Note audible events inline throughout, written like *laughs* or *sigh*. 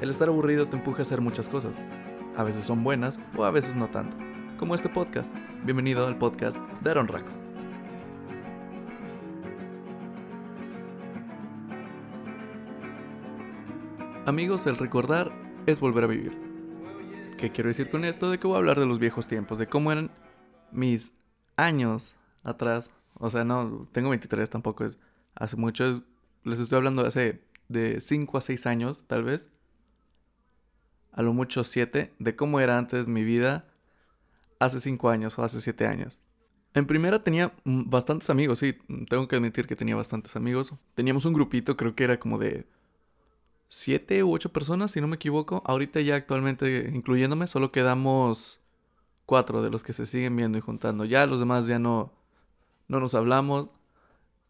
El estar aburrido te empuja a hacer muchas cosas. A veces son buenas o a veces no tanto. Como este podcast. Bienvenido al podcast de Aaron Raco. Amigos, el recordar es volver a vivir. ¿Qué quiero decir con esto? De que voy a hablar de los viejos tiempos, de cómo eran mis años atrás. O sea, no, tengo 23 tampoco, es hace mucho. les estoy hablando hace de 5 a 6 años, tal vez a lo mucho siete, de cómo era antes mi vida hace cinco años o hace siete años. En primera tenía bastantes amigos, sí, tengo que admitir que tenía bastantes amigos. Teníamos un grupito, creo que era como de siete u ocho personas, si no me equivoco. Ahorita ya actualmente, incluyéndome, solo quedamos cuatro de los que se siguen viendo y juntando. Ya los demás ya no, no nos hablamos.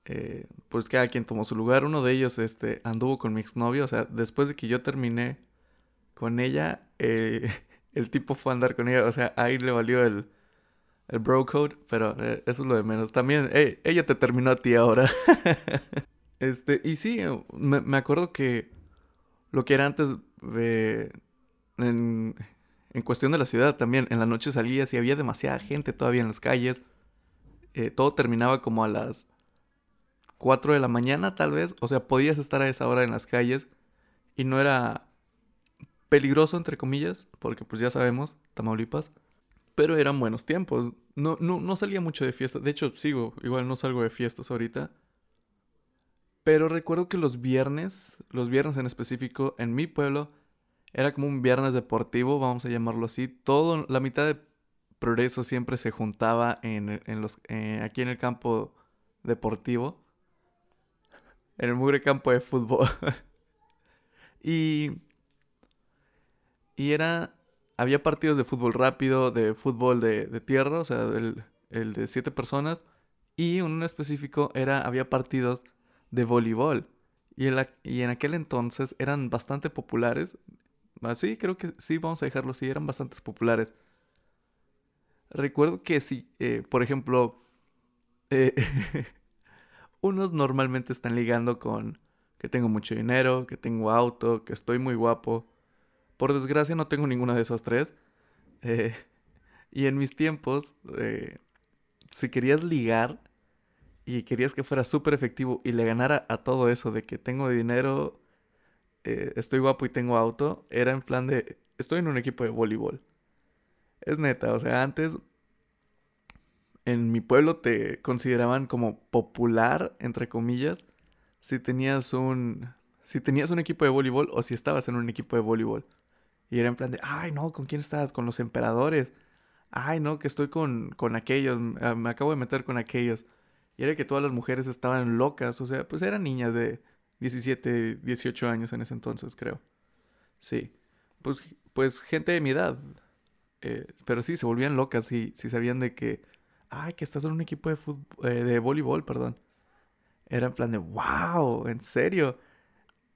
Eh, pues cada quien tomó su lugar. Uno de ellos este, anduvo con mi exnovio. O sea, después de que yo terminé con ella, eh, *laughs* el tipo fue a andar con ella, o sea, ahí le valió el, el bro code, pero eh, eso es lo de menos. También, ella te terminó a ti ahora. *laughs* este, y sí, me, acuerdo que lo que era antes de... En, en, cuestión de la ciudad también, en la noche salías y había demasiada gente todavía en las calles. Eh, todo terminaba como a las 4 de la mañana tal vez, o sea, podías estar a esa hora en las calles y no era peligroso, entre comillas, porque pues ya sabemos, Tamaulipas. Pero eran buenos tiempos. No, no, no salía mucho de fiesta. De hecho, sigo, igual no salgo de fiestas ahorita. Pero recuerdo que los viernes, los viernes en específico, en mi pueblo, era como un viernes deportivo, vamos a llamarlo así. Todo, la mitad de progreso siempre se juntaba en, en los, eh, aquí en el campo deportivo. En el mugre campo de fútbol. *laughs* y y era. Había partidos de fútbol rápido, de fútbol de, tierra, o sea, el, el, de siete personas. Y uno específico era. Había partidos de voleibol. Y en, y en aquel entonces eran bastante populares. Ah, sí, creo que sí, vamos a dejarlo así, eran bastante populares. Recuerdo que si, eh, por ejemplo, eh, *laughs* unos normalmente están ligando con que tengo mucho dinero, que tengo auto, que estoy muy guapo. Por desgracia no tengo ninguna de esas tres. Eh, *laughs* y en mis tiempos, eh, si querías ligar y querías que fuera súper efectivo y le ganara a todo eso de que tengo dinero, eh, estoy guapo y tengo auto, era en plan de, estoy en un equipo de voleibol. Es neta, o sea, antes en mi pueblo te consideraban como popular, entre comillas, si tenías un, si tenías un equipo de voleibol o si estabas en un equipo de voleibol. Y era en plan de, ay, no, ¿con quién estás? Con los emperadores. Ay, no, que estoy con, con aquellos, ah, me acabo de meter con aquellos. Y era que todas las mujeres estaban locas, o sea, pues eran niñas de 17, 18 años en ese entonces, creo. Sí, pues, pues gente de mi edad. Eh, pero sí, se volvían locas y si sabían de que, ay, que estás en un equipo de, fútbol, eh, de voleibol, perdón. Era en plan de, wow, ¿en serio?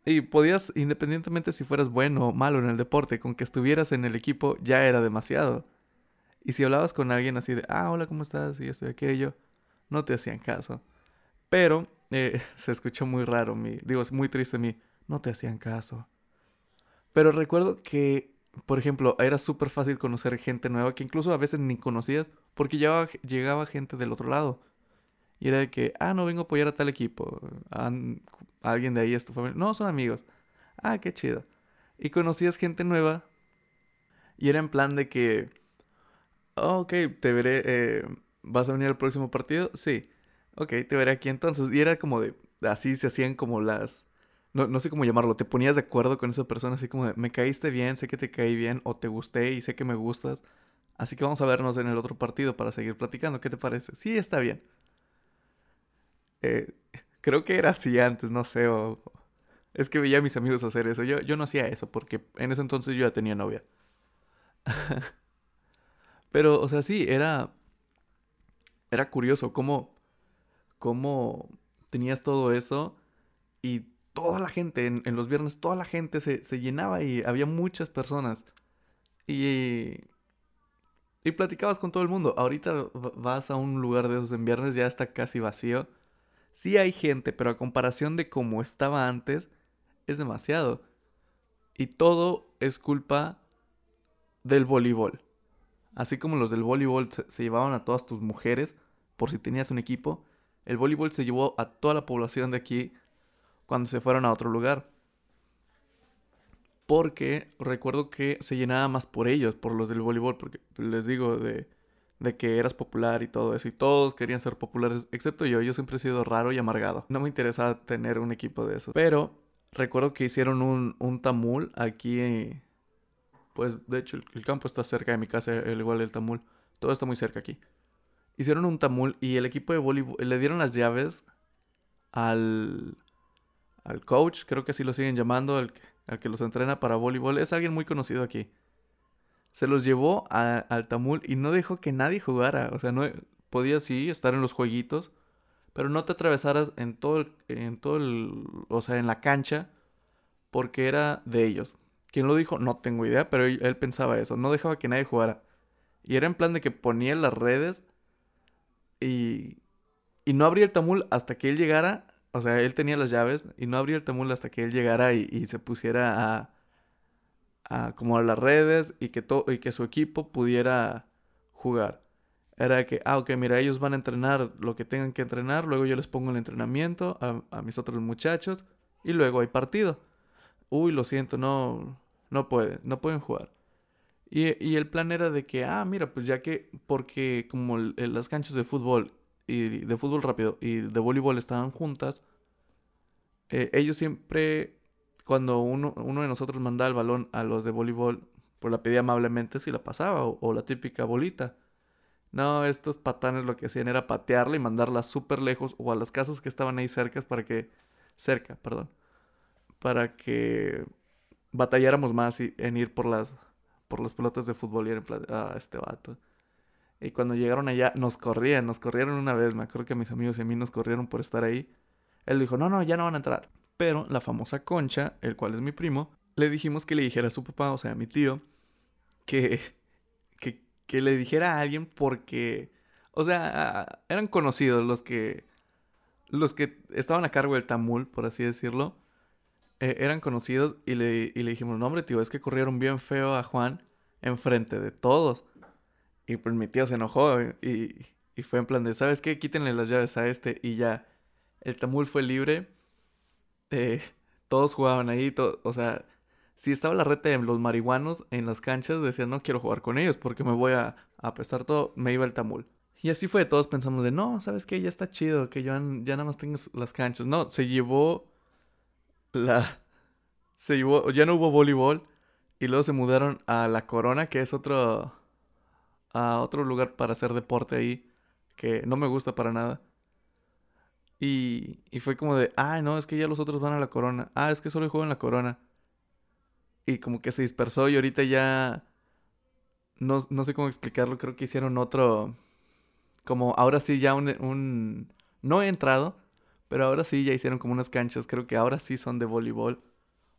Y podías, independientemente si fueras bueno o malo en el deporte, con que estuvieras en el equipo ya era demasiado. Y si hablabas con alguien así de, ah, hola, ¿cómo estás? Y esto y aquello, no te hacían caso. Pero eh, *laughs* se escuchó muy raro, mi, digo, es muy triste mi, no te hacían caso. Pero recuerdo que, por ejemplo, era súper fácil conocer gente nueva que incluso a veces ni conocías porque llegaba, llegaba gente del otro lado. Y era de que, ah, no vengo a apoyar a tal equipo. alguien de ahí es tu familia. No, son amigos. Ah, qué chido. Y conocías gente nueva. Y era en plan de que, oh, ok, te veré. Eh, ¿Vas a venir al próximo partido? Sí. Ok, te veré aquí entonces. Y era como de, así se hacían como las... No, no sé cómo llamarlo, te ponías de acuerdo con esa persona, así como de, me caíste bien, sé que te caí bien, o te gusté y sé que me gustas, así que vamos a vernos en el otro partido para seguir platicando, ¿qué te parece? Sí, está bien. Eh, creo que era así antes, no sé. Es que veía a mis amigos hacer eso. Yo, yo no hacía eso porque en ese entonces yo ya tenía novia. *laughs* Pero, o sea, sí, era. Era curioso cómo. cómo tenías todo eso y toda la gente, en, los viernes, toda la gente se, se, llenaba y había muchas personas. Y. Y platicabas con todo el mundo. Ahorita vas a un lugar de esos en viernes, ya está casi vacío. Sí hay gente, pero a comparación de cómo estaba antes, es demasiado. Y todo es culpa del voleibol. Así como los del voleibol se, llevaban a todas tus mujeres por si tenías un equipo, el voleibol se llevó a toda la población de aquí cuando se fueron a otro lugar. Porque recuerdo que se llenaba más por ellos, por los del voleibol, porque les digo de, de que eras popular y todo eso. Y todos querían ser populares, excepto yo. Yo siempre he sido raro y amargado. No me interesaba tener un equipo de esos. Pero recuerdo que hicieron un, un tamul aquí. pues de hecho el, campo está cerca de mi casa, el igual el tamul. Todo está muy cerca aquí. Hicieron un tamul y el equipo de voleibol le dieron las llaves al, al coach, creo que así lo siguen llamando, al, al que los entrena para voleibol. Es alguien muy conocido aquí. Se los llevó al Tamul y no dejó que nadie jugara. O sea, no podía sí estar en los jueguitos, pero no te atravesaras en todo el, en todo el, o sea, en la cancha, porque era de ellos. ¿Quién lo dijo? No tengo idea, pero él, pensaba eso. No dejaba que nadie jugara. Y era en plan de que ponía las redes y, y no abría el tamul hasta que él llegara o sea, él tenía las llaves y no abría el tamul hasta que él llegara y, se pusiera a, a, como a las redes y que, y que su equipo pudiera jugar. Era que, ah, ok, mira, ellos van a entrenar lo que tengan que entrenar, luego yo les pongo el entrenamiento a, a mis otros muchachos y luego hay partido. Uy, lo siento, no, no pueden, no pueden jugar. Y, y, el plan era de que, ah, mira, pues ya que, porque como las canchas de fútbol y de fútbol rápido y de voleibol estaban juntas, eh, ellos siempre, cuando uno, uno, de nosotros mandaba el balón a los de voleibol, pues la pedía amablemente si la pasaba o, la típica bolita. No, estos patanes lo que hacían era patearla y mandarla súper lejos o a las casas que estaban ahí cerca para que, cerca, perdón, para que batalláramos más en ir por las, por las pelotas de fútbol y en plan, ah, este vato. Y cuando llegaron allá, nos corrían, nos corrieron una vez. Me acuerdo que mis amigos y a mí nos corrieron por estar ahí. Él dijo, no, no, ya no van a entrar. Pero la famosa Concha, el cual es mi primo, le dijimos que le dijera a su papá, o sea, a mi tío, que, que, que le dijera a alguien porque, o sea, eran conocidos los que, los que estaban a cargo del tamul, por así decirlo. Eh, eran conocidos y le, y le dijimos, no, hombre, tío, es que corrieron bien feo a Juan enfrente de todos. Y pues mi tío se enojó y, y fue en plan de, ¿sabes qué? Quítenle las llaves a este y ya. El tamul fue libre. Eh, todos jugaban ahí, o sea, si estaba la reta de los marihuanos en las canchas, decían, no quiero jugar con ellos porque me voy a apestar todo, me iba el tamul. Y así fue, todos pensamos de, no, ¿sabes qué? Ya está chido, que yo ya nada más tengo las canchas. No, se llevó la... *laughs* Se llevó, ya no hubo voleibol y luego se mudaron a La Corona, que es otro a otro lugar para hacer deporte ahí que no me gusta para nada. Y, y fue como de, ah, no, es que ya los otros van a la corona. Ah, es que solo juego en la corona. Y como que se dispersó y ahorita ya... No, no sé cómo explicarlo, creo que hicieron otro... Como ahora sí ya un, un... No he entrado, pero ahora sí ya hicieron como unas canchas, creo que ahora sí son de voleibol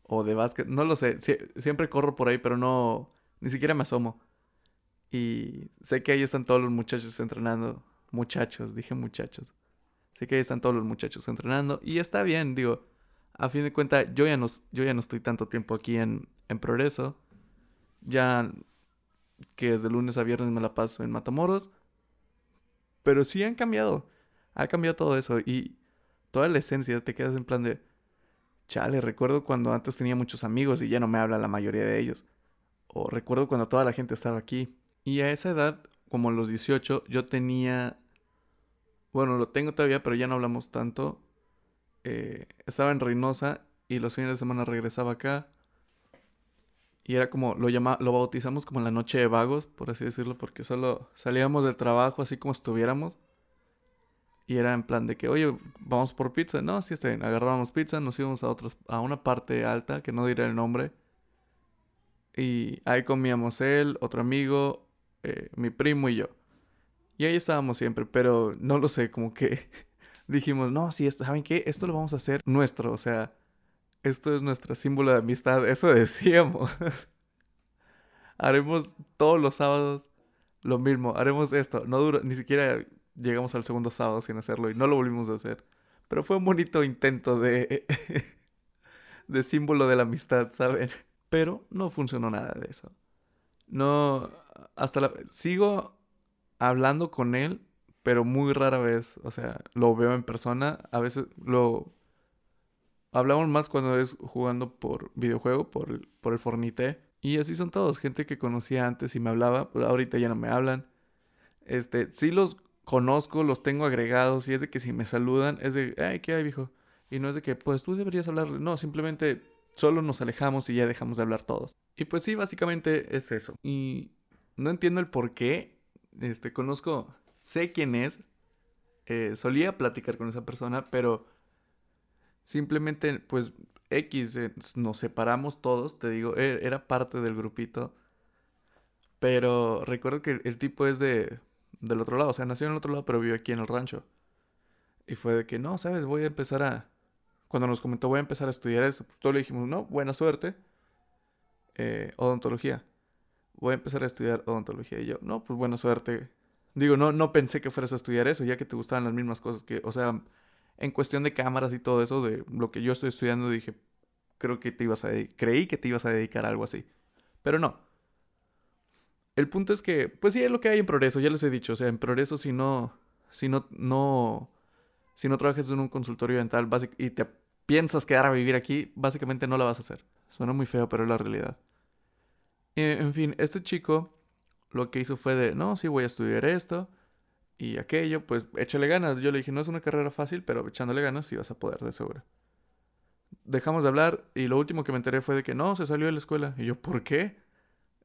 o de básquet, no lo sé, siempre corro por ahí, pero no, ni siquiera me asomo. Y sé que ahí están todos los muchachos entrenando. Muchachos, dije muchachos. Sé que ahí están todos los muchachos entrenando. Y está bien, digo. A fin de cuentas, yo ya no, yo ya no estoy tanto tiempo aquí en, en Progreso. Ya que desde lunes a viernes me la paso en Matamoros. Pero sí han cambiado. Ha cambiado todo eso. Y toda la esencia te quedas en plan de... Chale, recuerdo cuando antes tenía muchos amigos y ya no me habla la mayoría de ellos. O recuerdo cuando toda la gente estaba aquí. Y a esa edad, como los 18, yo tenía... Bueno, lo tengo todavía, pero ya no hablamos tanto. Eh, estaba en Reynosa y los fines de semana regresaba acá. Y era como, lo, llama, lo bautizamos como la noche de vagos, por así decirlo, porque solo salíamos del trabajo así como estuviéramos. Y era en plan de que, oye, vamos por pizza. No, sí está bien. Agarrábamos pizza, nos íbamos a, otros, a una parte alta, que no diré el nombre. Y ahí comíamos él, otro amigo, eh, mi primo y yo. Y ahí estábamos siempre, pero no lo sé, como que *laughs* dijimos, no, sí, ¿saben qué? Esto lo vamos a hacer nuestro, o sea, esto es nuestro símbolo de amistad, eso decíamos. *laughs* haremos todos los sábados lo mismo, haremos esto, no dura, ni siquiera llegamos al segundo sábado sin hacerlo y no lo volvimos a hacer. Pero fue un bonito intento de, *laughs* de símbolo de la amistad, ¿saben? Pero no funcionó nada de eso. No, hasta la... Sigo hablando con él, pero muy rara vez, o sea, lo veo en persona. A veces lo... Hablamos más cuando es jugando por videojuego, por el, por el Fornite. Y así son todos, gente que conocía antes y me hablaba, pero ahorita ya no me hablan. Este, sí los conozco, los tengo agregados y es de que si me saludan es de, ay, ¿qué hay, viejo? Y no es de que, pues tú deberías hablarle. No, simplemente solo nos alejamos y ya dejamos de hablar todos. Y pues sí, básicamente es eso. Y no entiendo el por qué. Este, conozco, sé quién es. Eh, solía platicar con esa persona, pero simplemente, pues, X, eh, nos separamos todos, te digo, e, era parte del grupito. Pero recuerdo que el tipo es de del otro lado. O sea, nació en el otro lado, pero vive aquí en el rancho. Y fue de que, no, sabes, voy a empezar a... Cuando nos comentó, voy a empezar a estudiar eso, pues todos le dijimos, no, buena suerte. Eh, odontología. Voy a empezar a estudiar odontología. Y yo, no, pues buena suerte. Digo, no, no pensé que fueras a estudiar eso, ya que te gustaban las mismas cosas que, o sea, en cuestión de cámaras y todo eso, de lo que yo estoy estudiando, dije, creo que te ibas a creí que te ibas a dedicar a algo así. Pero no. El punto es que, pues sí, es lo que hay en progreso, ya les he dicho, o sea, en progreso si no, si no, no, si no trabajas en un consultorio dental y te piensas quedar a vivir aquí, básicamente no la vas a hacer. Suena muy feo, pero es la realidad. En fin, este chico lo que hizo fue de, no, sí voy a estudiar esto y aquello, pues échale ganas. Yo le dije, no es una carrera fácil, pero echándole ganas sí vas a poder, de seguro. Dejamos de hablar y lo último que me enteré fue de que no, se salió de la escuela. Y yo, ¿por qué?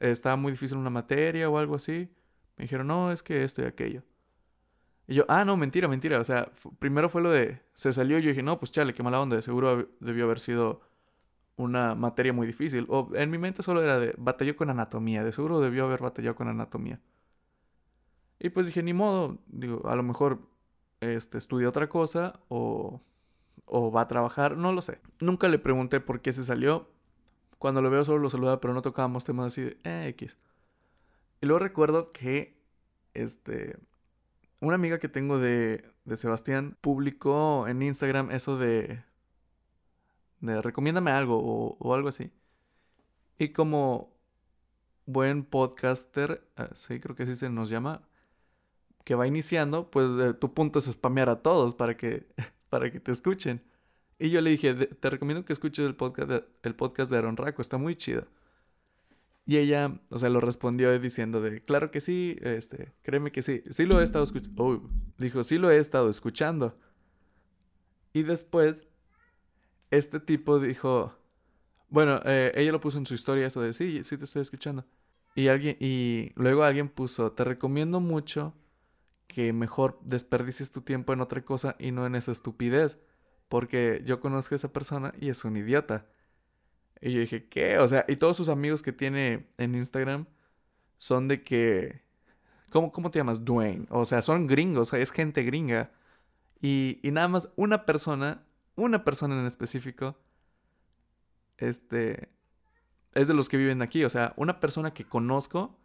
estaba muy difícil una materia o algo así. Me dijeron, no, es que esto y aquello. Y yo, ah, no, mentira, mentira. O sea, primero fue lo de, se salió y yo dije, no, pues chale, qué mala onda. De seguro debió haber sido una materia muy difícil. O en mi mente solo era de, batalló con anatomía. De seguro debió haber batallado con anatomía. Y pues dije, ni modo. Digo, a lo mejor este, estudia otra cosa o, o va a trabajar, no lo sé. Nunca le pregunté por qué se salió. Cuando lo veo solo lo saludaba, pero no tocábamos temas así de eh, X. Y luego recuerdo que este una amiga que tengo de, de Sebastián publicó en Instagram eso de recomiéndame algo o, o algo así. Y como buen podcaster, eh, sí creo que así se nos llama, que va iniciando, pues eh, tu punto es spamear a todos para que, *laughs* para que te escuchen. Y yo le dije, te recomiendo que escuches el podcast de, el podcast de Aaron Raco, está muy chido. Y ella, o sea, lo respondió diciendo de, claro que sí, este, créeme que sí, sí lo he estado escuchando. Oh, dijo, sí lo he estado escuchando. Y después, este tipo dijo, bueno, eh, ella lo puso en su historia eso de, sí, sí te estoy escuchando. Y alguien, y luego alguien puso, te recomiendo mucho que mejor desperdicies tu tiempo en otra cosa y no en esa estupidez. Porque yo conozco a esa persona y es un idiota. Y yo dije, ¿qué? O sea, y todos sus amigos que tiene en Instagram son de que... ¿Cómo, cómo te llamas? Dwayne. O sea, son gringos, es gente gringa. Y, y nada más una persona, una persona en específico, este, es de los que viven aquí. O sea, una persona que conozco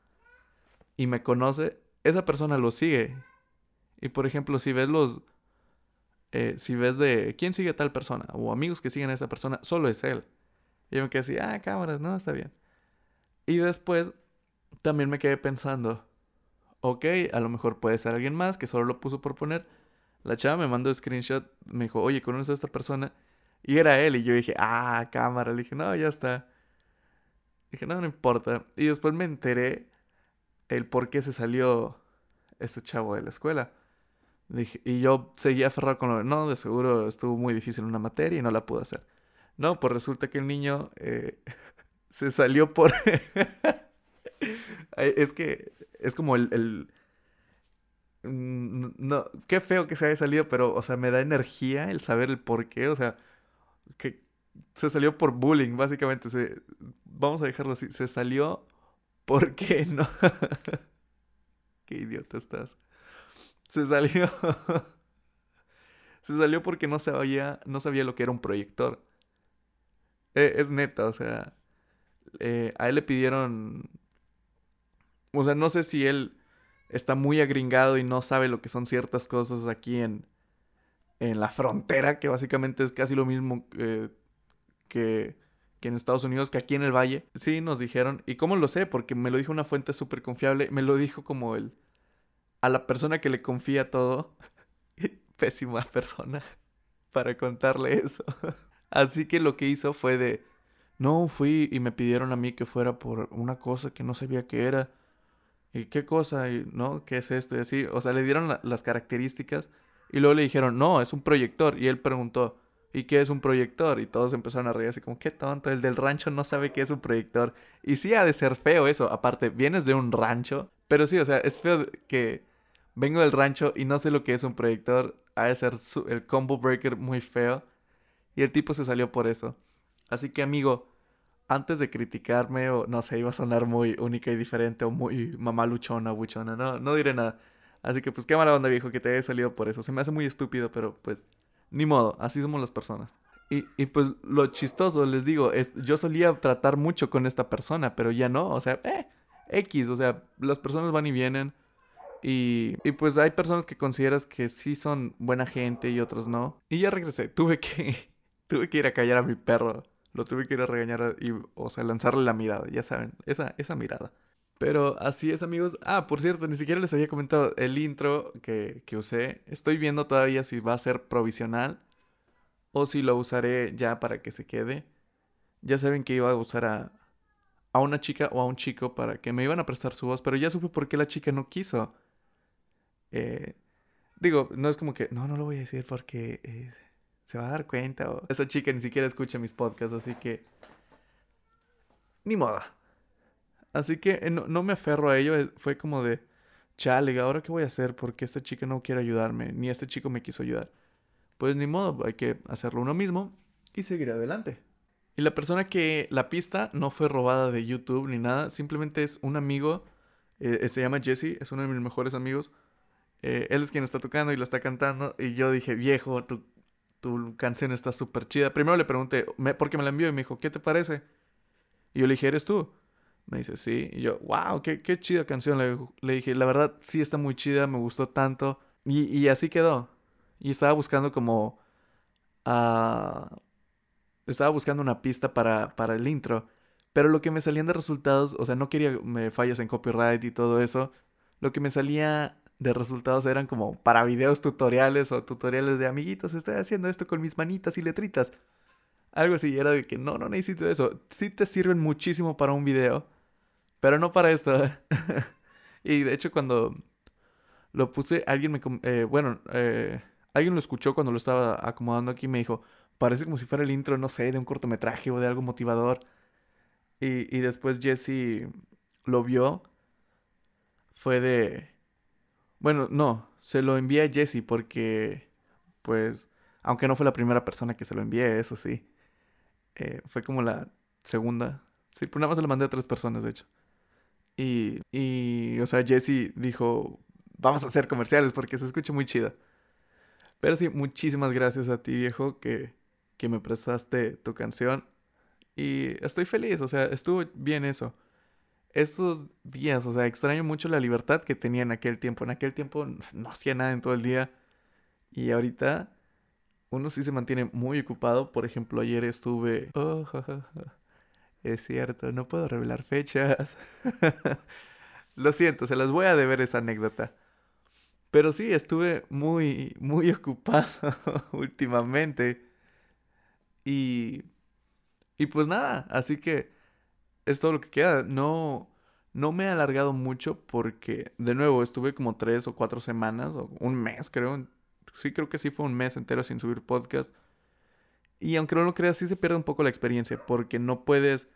y me conoce, esa persona lo sigue. Y por ejemplo, si ves los, eh, si ves de quién sigue a tal persona o amigos que siguen a esa persona, solo es él. Y yo me quedé así, ah, cámaras, no, está bien. Y después también me quedé pensando, ok, a lo mejor puede ser alguien más que solo lo puso por poner. La chava me mandó screenshot, me dijo, oye, ¿conoces a esta persona? Y era él, y yo dije, ah, cámara. Le dije, no, ya está. Dije, no, no importa. Y después me enteré el por qué se salió ese chavo de la escuela y yo seguía aferrado con lo de, no, de seguro estuvo muy difícil una materia y no la pude hacer. No, pues resulta que el niño eh, *laughs* se salió por... *laughs* es que es como el, el... Mm, no, qué feo que se haya salido, pero, o sea, me da energía el saber el por qué, o sea, que se salió por bullying, básicamente. Se, vamos a dejarlo así, se salió porque no. *laughs* qué idiota estás. Se salió. *laughs* se salió porque no sabía, no sabía lo que era un proyector. E, es neta, o sea. Eh, a él le pidieron. O sea, no sé si él está muy agringado y no sabe lo que son ciertas cosas aquí en, en la frontera, que básicamente es casi lo mismo que, que en Estados Unidos, que aquí en el Valle. Sí, nos dijeron. ¿Y cómo lo sé? Porque me lo dijo una fuente súper confiable. Me lo dijo como el... A la persona que le confía todo. *laughs* Pésima persona *laughs* para contarle eso. *laughs* Así que lo que hizo fue de... No, fui y me pidieron a mí que fuera por una cosa que no sabía qué era. ¿Y qué cosa? Y, ¿No? ¿Qué es esto? Y así. O sea, le dieron las características. Y luego le dijeron, no, es un proyector. Y él preguntó, ¿y qué es un proyector? Y todos empezaron a reír así como, qué tonto, el del rancho no sabe qué es un proyector. Y sí ha de ser feo eso. Aparte, vienes de un rancho. Pero sí, o sea, es feo que vengo del rancho y no sé lo que es un proyector. Ha de ser el combo breaker muy feo. Y el tipo se salió por eso. Así que amigo, antes de criticarme o no sé, iba a sonar muy única y diferente o muy mamaluchona, buchona, no, no diré nada. Así que pues qué mala onda viejo que te haya salido por eso. Se me hace muy estúpido, pero pues ni modo, así somos las personas. Y, y pues lo chistoso, les digo, es, yo solía tratar mucho con esta persona, pero ya no, o sea, eh, X, o sea, las personas van y vienen. Y, y, pues hay personas que consideras que sí son buena gente y otros no. Y ya regresé, tuve que, *laughs* tuve que ir a callar a mi perro. Lo tuve que ir a regañar y, o sea, lanzarle la mirada, ya saben, esa, esa mirada. Pero así es, amigos. Ah, por cierto, ni siquiera les había comentado el intro que, que usé. Estoy viendo todavía si va a ser provisional o si lo usaré ya para que se quede. Ya saben que iba a usar a, a una chica o a un chico para que me iban a prestar su voz, pero ya supe por qué la chica no quiso. Eh, digo, no es como que, no, no lo voy a decir porque eh, se va a dar cuenta. Esa chica ni siquiera escucha mis podcasts, así que... Ni moda. Así que eh, no, me aferro a ello, eh, fue como de, chale, ¿ahora qué voy a hacer? Porque esta chica no quiere ayudarme, ni este chico me quiso ayudar. Pues ni modo, hay que hacerlo uno mismo y seguir adelante. Y la persona que la pista no fue robada de YouTube ni nada, simplemente es un amigo, eh, se llama Jesse, es uno de mis mejores amigos. él es quien está tocando y lo está cantando. Y yo dije, viejo, tu, tu canción está súper chida. Primero le pregunté, ¿por qué me la envió? Y me dijo, ¿qué te parece? Y yo le dije, ¿eres tú? Me dice, sí. Y yo, wow, qué, qué chida canción. Le, dije, la verdad, sí está muy chida, me gustó tanto. Y, y así quedó. Y estaba buscando como... Uh, estaba buscando una pista para, para el intro. Pero lo que me salían de resultados, o sea, no quería me fallas en copyright y todo eso. Lo que me salía de resultados eran como para videos tutoriales o tutoriales de amiguitos, estoy haciendo esto con mis manitas y letritas. Algo así, era de que no, no necesito eso. Sí te sirven muchísimo para un video, pero no para esto. *laughs* y de hecho cuando lo puse, alguien me... Eh, bueno, eh, alguien lo escuchó cuando lo estaba acomodando aquí y me dijo, parece como si fuera el intro, no sé, de un cortometraje o de algo motivador. Y, y después Jesse lo vio. Fue de... Bueno, no, se lo envié a Jesse porque, pues, aunque no fue la primera persona que se lo envié, eso sí. Eh, fue como la segunda. Sí, pero nada más se lo mandé a tres personas, de hecho. Y, y, o sea, Jesse dijo, vamos a hacer comerciales porque se escucha muy chido. Pero sí, muchísimas gracias a ti, viejo, que, que me prestaste tu canción. Y estoy feliz, o sea, estuvo bien eso. Estos días, o sea, extraño mucho la libertad que tenía en aquel tiempo. En aquel tiempo no hacía nada en todo el día. Y ahorita uno sí se mantiene muy ocupado. Por ejemplo, ayer estuve... Oh, es cierto, no puedo revelar fechas. *laughs* Lo siento, se las voy a deber esa anécdota. Pero sí, estuve muy, muy *laughs* ocupado *laughs* últimamente. Y... Y pues nada, así que es todo lo que queda. No, no me he alargado mucho porque, de nuevo, estuve como tres o cuatro semanas, o un mes creo, sí creo que sí fue un mes entero sin subir podcast. Y aunque no lo creas, sí se pierde un poco la experiencia porque no puedes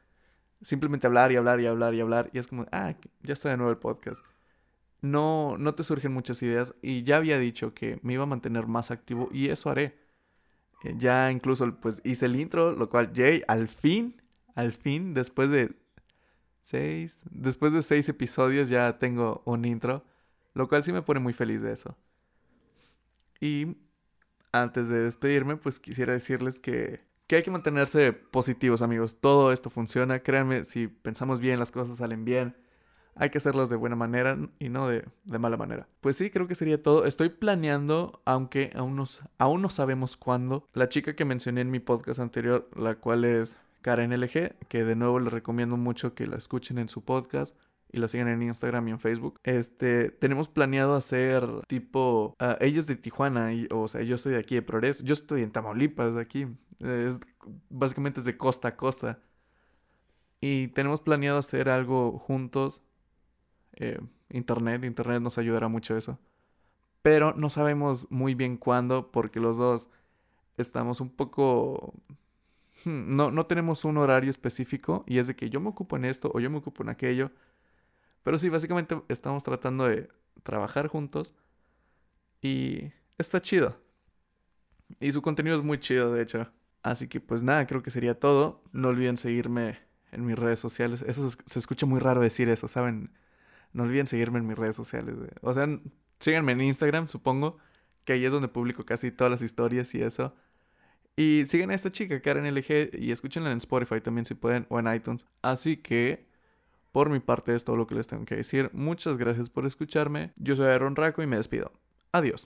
simplemente hablar y hablar y hablar y hablar y es como, ah, ya está de nuevo el podcast. No, no te surgen muchas ideas y ya había dicho que me iba a mantener más activo y eso haré. Eh, ya incluso pues hice el intro, lo cual Jay al fin, al fin, después de seis, después de seis episodios ya tengo un intro, lo cual sí me pone muy feliz de eso. Y antes de despedirme, pues quisiera decirles que, hay que mantenerse positivos, amigos. Todo esto funciona. Créanme, si pensamos bien, las cosas salen bien. Hay que hacerlas de buena manera y no de, mala manera. Pues sí, creo que sería todo. Estoy planeando, aunque aún no, aún no sabemos cuándo, la chica que mencioné en mi podcast anterior, la cual es Karen LG, que de nuevo les recomiendo mucho que la escuchen en su podcast y la sigan en Instagram y en Facebook. Este, tenemos planeado hacer tipo, uh, ella es de Tijuana, y, o sea, yo soy de aquí de Progreso, yo estoy en Tamaulipas, de aquí, básicamente es de costa a costa. Y tenemos planeado hacer algo juntos. Eh, internet, internet nos ayudará mucho eso. Pero no sabemos muy bien cuándo porque los dos estamos un poco No, no tenemos un horario específico y es de que yo me ocupo en esto o yo me ocupo en aquello. Pero sí, básicamente estamos tratando de trabajar juntos y está chido. Y su contenido es muy chido, de hecho. Así que pues nada, creo que sería todo. No olviden seguirme en mis redes sociales. Eso se escucha muy raro decir eso, ¿saben? No olviden seguirme en mis redes sociales. O sea, síganme en Instagram, supongo, que ahí es donde publico casi todas las historias y eso. Y siguen a esta chica, Karen LG, y escúchenla en Spotify también si pueden, o en iTunes. Así que, por mi parte, es todo lo que les tengo que decir. Muchas gracias por escucharme. Yo soy Aaron Raco y me despido. Adiós.